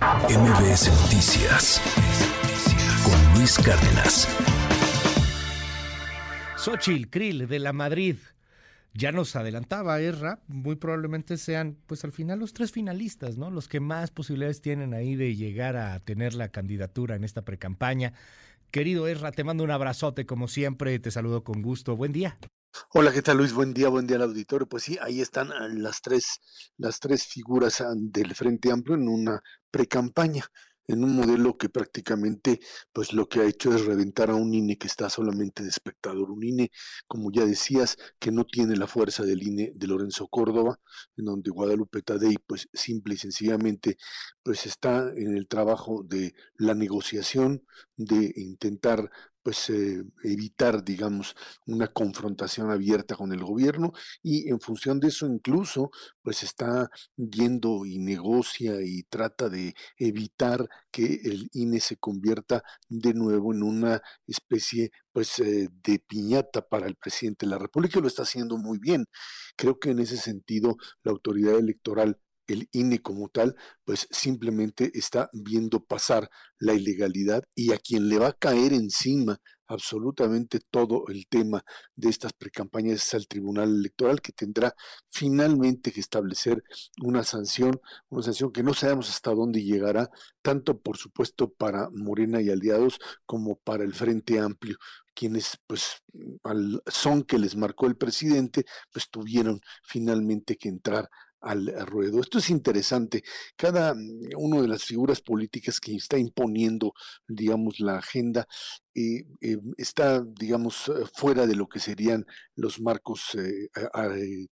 MBS Noticias con Luis Cárdenas. Xochitl Krill de la Madrid. Ya nos adelantaba Erra, muy probablemente sean, pues al final los tres finalistas, ¿no? Los que más posibilidades tienen ahí de llegar a tener la candidatura en esta precampaña. Querido Erra, te mando un abrazote como siempre, te saludo con gusto. Buen día. Hola, ¿qué tal Luis? Buen día, buen día al auditorio. Pues sí, ahí están ah, las tres, las tres figuras ah, del Frente Amplio en una precampaña en un modelo que prácticamente pues lo que ha hecho es reventar a un INE que está solamente de espectador, un INE, como ya decías, que no tiene la fuerza del INE de Lorenzo Córdoba, en donde Guadalupe Tadei pues simple y sencillamente pues está en el trabajo de la negociación, de intentar pues eh, evitar, digamos, una confrontación abierta con el gobierno y en función de eso incluso, pues está yendo y negocia y trata de evitar que el INE se convierta de nuevo en una especie pues eh, de piñata para el presidente de la República y lo está haciendo muy bien. Creo que en ese sentido la autoridad electoral el INE como tal, pues simplemente está viendo pasar la ilegalidad y a quien le va a caer encima absolutamente todo el tema de estas precampañas es al Tribunal Electoral que tendrá finalmente que establecer una sanción, una sanción que no sabemos hasta dónde llegará, tanto por supuesto para Morena y aliados como para el Frente Amplio quienes pues al son que les marcó el presidente, pues tuvieron finalmente que entrar al ruedo. Esto es interesante. Cada mm, una de las figuras políticas que está imponiendo, digamos, la agenda eh, está, digamos, eh, fuera de lo que serían los marcos eh,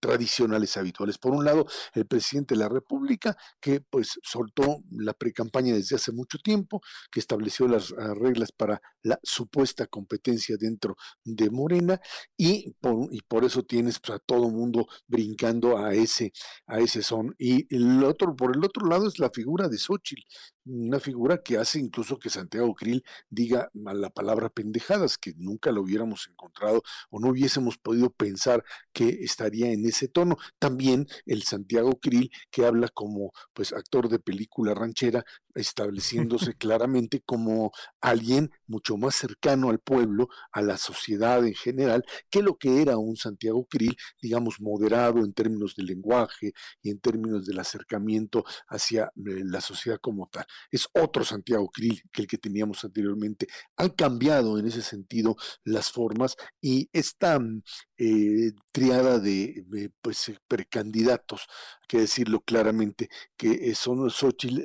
tradicionales habituales. Por un lado, el presidente de la República, que pues soltó la precampaña desde hace mucho tiempo, que estableció las ah, reglas para la supuesta competencia dentro de Morena, y por, y por eso tienes pues, a todo mundo brincando a ese, a ese son. Y el otro, por el otro lado, es la figura de Xochitl, una figura que hace incluso que Santiago Krill diga la palabra pendejadas, que nunca lo hubiéramos encontrado o no hubiésemos podido pensar que estaría en ese tono. También el Santiago Krill que habla como pues actor de película ranchera, estableciéndose claramente como alguien mucho más cercano al pueblo, a la sociedad en general, que lo que era un Santiago Krill, digamos, moderado en términos del lenguaje y en términos del acercamiento hacia eh, la sociedad como tal es otro Santiago Krill que el que teníamos anteriormente. Han cambiado en ese sentido las formas y esta mm, eh, triada de, pues, eh, precandidatos, hay que decirlo claramente, que son Xochitl,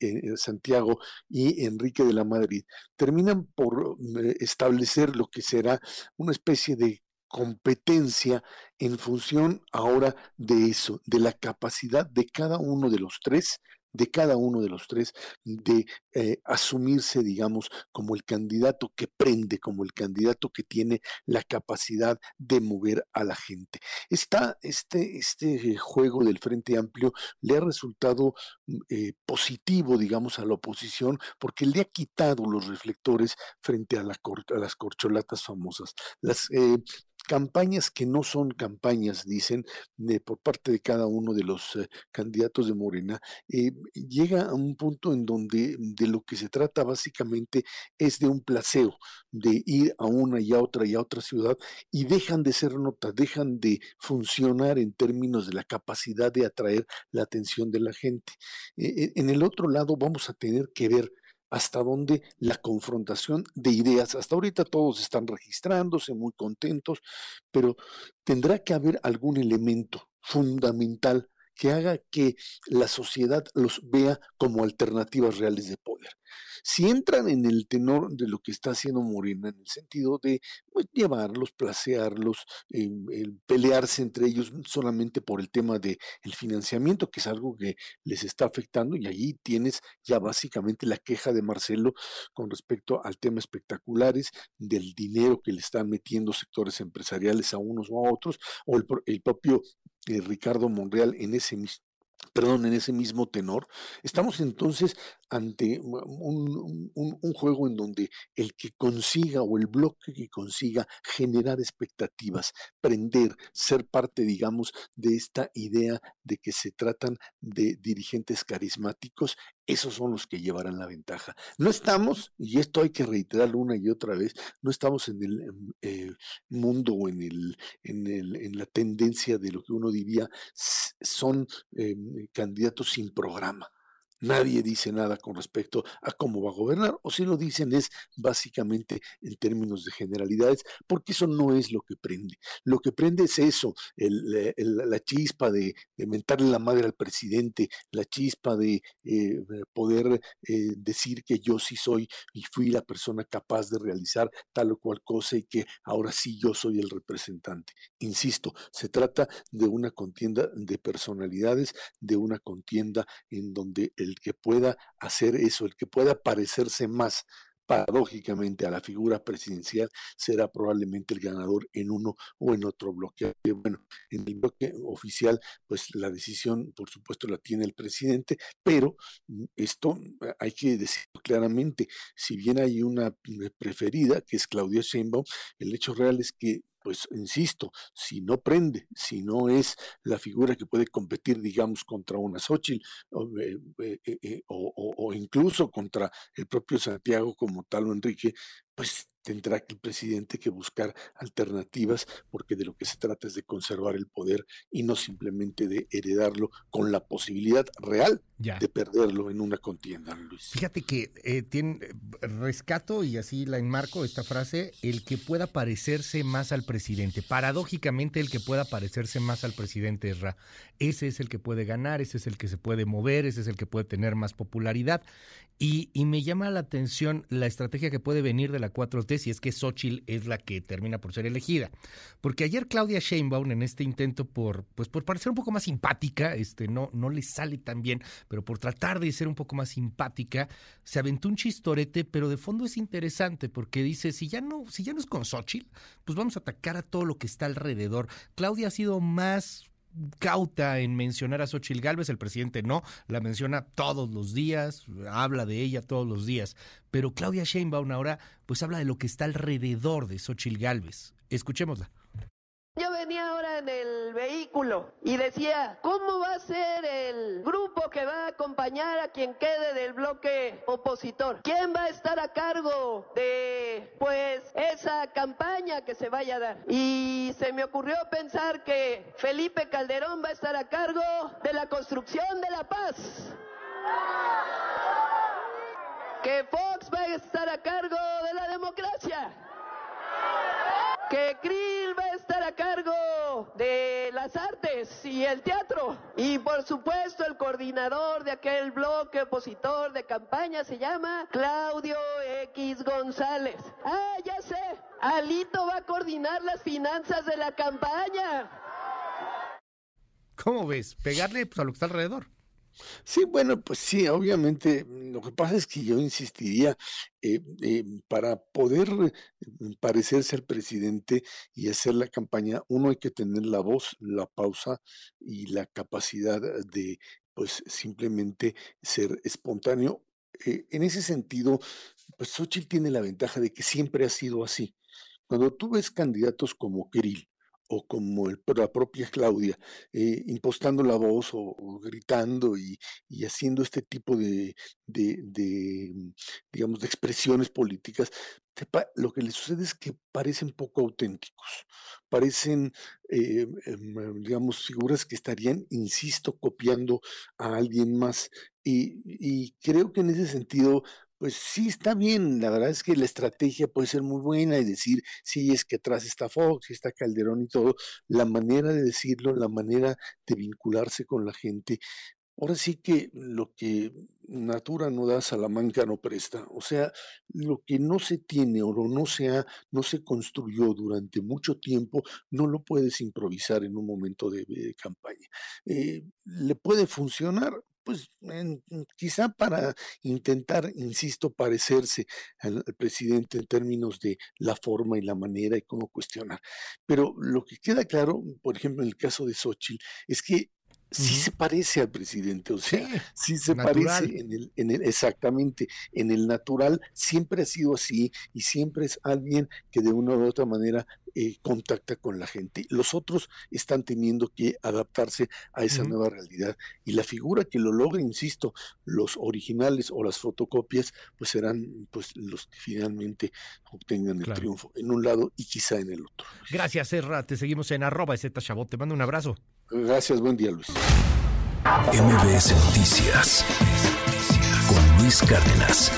eh, Santiago y Enrique de la Madrid, terminan por mm, establecer lo que será una especie de competencia en función ahora de eso, de la capacidad de cada uno de los tres de cada uno de los tres de eh, asumirse, digamos, como el candidato que prende, como el candidato que tiene la capacidad de mover a la gente. Está este, este juego del Frente Amplio le ha resultado mm, eh, positivo, digamos, a la oposición, porque le ha quitado los reflectores frente a, la a las corcholatas famosas. Las eh, campañas que no son campañas, dicen, por parte de cada uno de los eh, candidatos de Morena, eh, llega a un punto en donde de lo que se trata básicamente es de un placeo, de ir a una y a otra y a otra ciudad y dejan de ser notas, dejan de funcionar en términos de la capacidad de atraer la atención de la gente. Eh, en el otro lado vamos a tener que ver hasta dónde la confrontación de ideas, hasta ahorita todos están registrándose, muy contentos, pero tendrá que haber algún elemento fundamental que haga que la sociedad los vea como alternativas reales de poder. Si entran en el tenor de lo que está haciendo Morena, en el sentido de pues, llevarlos, placearlos, em, pelearse entre ellos solamente por el tema del el financiamiento, que es algo que les está afectando, y allí tienes ya básicamente la queja de Marcelo con respecto al tema espectaculares, del dinero que le están metiendo sectores empresariales a unos o a otros, o el, el propio eh, Ricardo Monreal en ese perdón, en ese mismo tenor, estamos entonces ante un, juego en donde el que consiga o el bloque que consiga generar expectativas, prender, ser parte, digamos, de esta idea de que se tratan de dirigentes carismáticos, esos son los que llevarán la ventaja. No estamos, y esto hay que reiterarlo una y otra vez, no estamos en el em, eh, mundo o en, el, en, el, en la tendencia de lo que uno diría son em, candidatos sin programa. Nadie dice nada con respecto a cómo va a gobernar, o si lo dicen es básicamente en términos de generalidades, porque eso no es lo que prende. Lo que prende es eso, la chispa de, mentarle la madre al presidente, la chispa de eh, poder eh, decir que yo sí soy y fui la persona capaz de realizar tal o cual cosa y que ahora sí yo soy el representante. Insisto, se trata de una contienda de personalidades, de una contienda en donde el que pueda hacer eso, el que pueda parecerse más paradójicamente a la figura presidencial será probablemente el ganador en uno o en otro bloque. Bueno, en el bloque oficial, pues la decisión, por supuesto, la tiene el presidente, pero mm, esto eh, hay que decirlo claramente, si bien hay una mm, preferida, que es Claudia Sheinbaum, el hecho real es que pues insisto, si no prende, si no es la figura que puede competir, digamos, contra una Xochitl eh, eh, eh, o, o, incluso contra el propio Santiago como tal o Enrique, pues tendrá que el presidente que buscar alternativas porque de lo que se trata es de conservar el poder y no simplemente de heredarlo con la posibilidad real de perderlo en una contienda, Luis. Fíjate que eh, tiene rescato y así la enmarco esta frase, el que pueda parecerse más al presidente. Paradójicamente el que pueda parecerse más al presidente Ra. Ese es el que puede ganar, ese es el que se puede mover, ese es el que puede tener más popularidad. Y, y me llama la atención la estrategia que puede venir de la 4T si es que Xochitl es la que termina por ser elegida. Porque ayer Claudia Sheinbaum en este intento por, pues por parecer un poco más simpática, este, no, no le sale tan bien, pero por tratar de ser un poco más simpática, se aventó un chistorete, pero de fondo es interesante porque dice, si ya no, si ya no es con Xochitl, pues vamos a atacar a todo lo que está alrededor. Claudia ha sido más cauta en mencionar a Xochitl Galvez, el presidente no, la menciona todos los días, habla de ella todos los días, pero Claudia Sheinbaum ahora pues habla de lo que está alrededor de Xochitl Galvez. Escuchémosla. Yo venía ahora en el vehículo y decía, ¿cómo va a ser que va a acompañar a quien quede del bloque opositor? ¿Quién va a estar a cargo de, pues, esa campaña que se vaya a dar? Y se me ocurrió pensar que Felipe Calderón va a estar a cargo de la construcción de la paz. Que Fox va a estar a cargo de la democracia que Krill va a estar a cargo de las artes y el teatro. Y por supuesto el coordinador de aquel bloque opositor de campaña se llama Claudio X González. Ah, ya sé, Alito va a coordinar las finanzas de la campaña. ¿Cómo ves? Pegarle pues, a lo que está alrededor. Sí, bueno, pues sí, obviamente, mm, lo que pasa es que yo insistiría, eh, eh, para poder mm, parecerse al presidente y hacer la campaña, uno hay que tener la voz, la pausa y la capacidad de, pues, simplemente ser espontáneo. Eh, en ese sentido, pues Xochitl tiene la ventaja de que siempre ha sido así. Cuando tú ves candidatos como Kirill, o como el, la propia Claudia, eh, impostando la voz o, gritando y, haciendo este tipo de, de, mm, digamos, de expresiones políticas, lo que le sucede es que parecen poco auténticos, parecen, eh, em, digamos, figuras que estarían, insisto, copiando a alguien más. Y, y creo que en ese sentido pues sí, está bien. La verdad es que la estrategia puede ser muy buena y decir, sí, es que atrás está Fox, está Calderón y todo. La manera de decirlo, la manera de vincularse con la gente. Ahora sí que lo que Natura no da, Salamanca no presta. O sea, lo que no se tiene o no se, ha, no se construyó durante mucho tiempo, no lo puedes improvisar en un momento de, campaña. Eh, ¿Le puede funcionar? Pues quizá para intentar, insisto, parecerse al, presidente en términos de la forma y la manera y cómo cuestionar. Pero lo que queda claro, por ejemplo, en el caso de Xochitl, es que sí se parece al presidente, o sea, sí, se parece en el, en el, exactamente, en el natural, siempre ha sido así y siempre es alguien que de una u otra manera eh, contacta con la gente. Los otros están teniendo que adaptarse a esa nueva realidad y la figura que lo logre, insisto, los originales o las fotocopias, pues serán pues los que finalmente obtengan el triunfo en un lado y quizá en el otro. Gracias, Serra. Te seguimos en arroba Chabot. Te mando un abrazo. Gracias, buen día, Luis. MBS Noticias con Luis Cárdenas.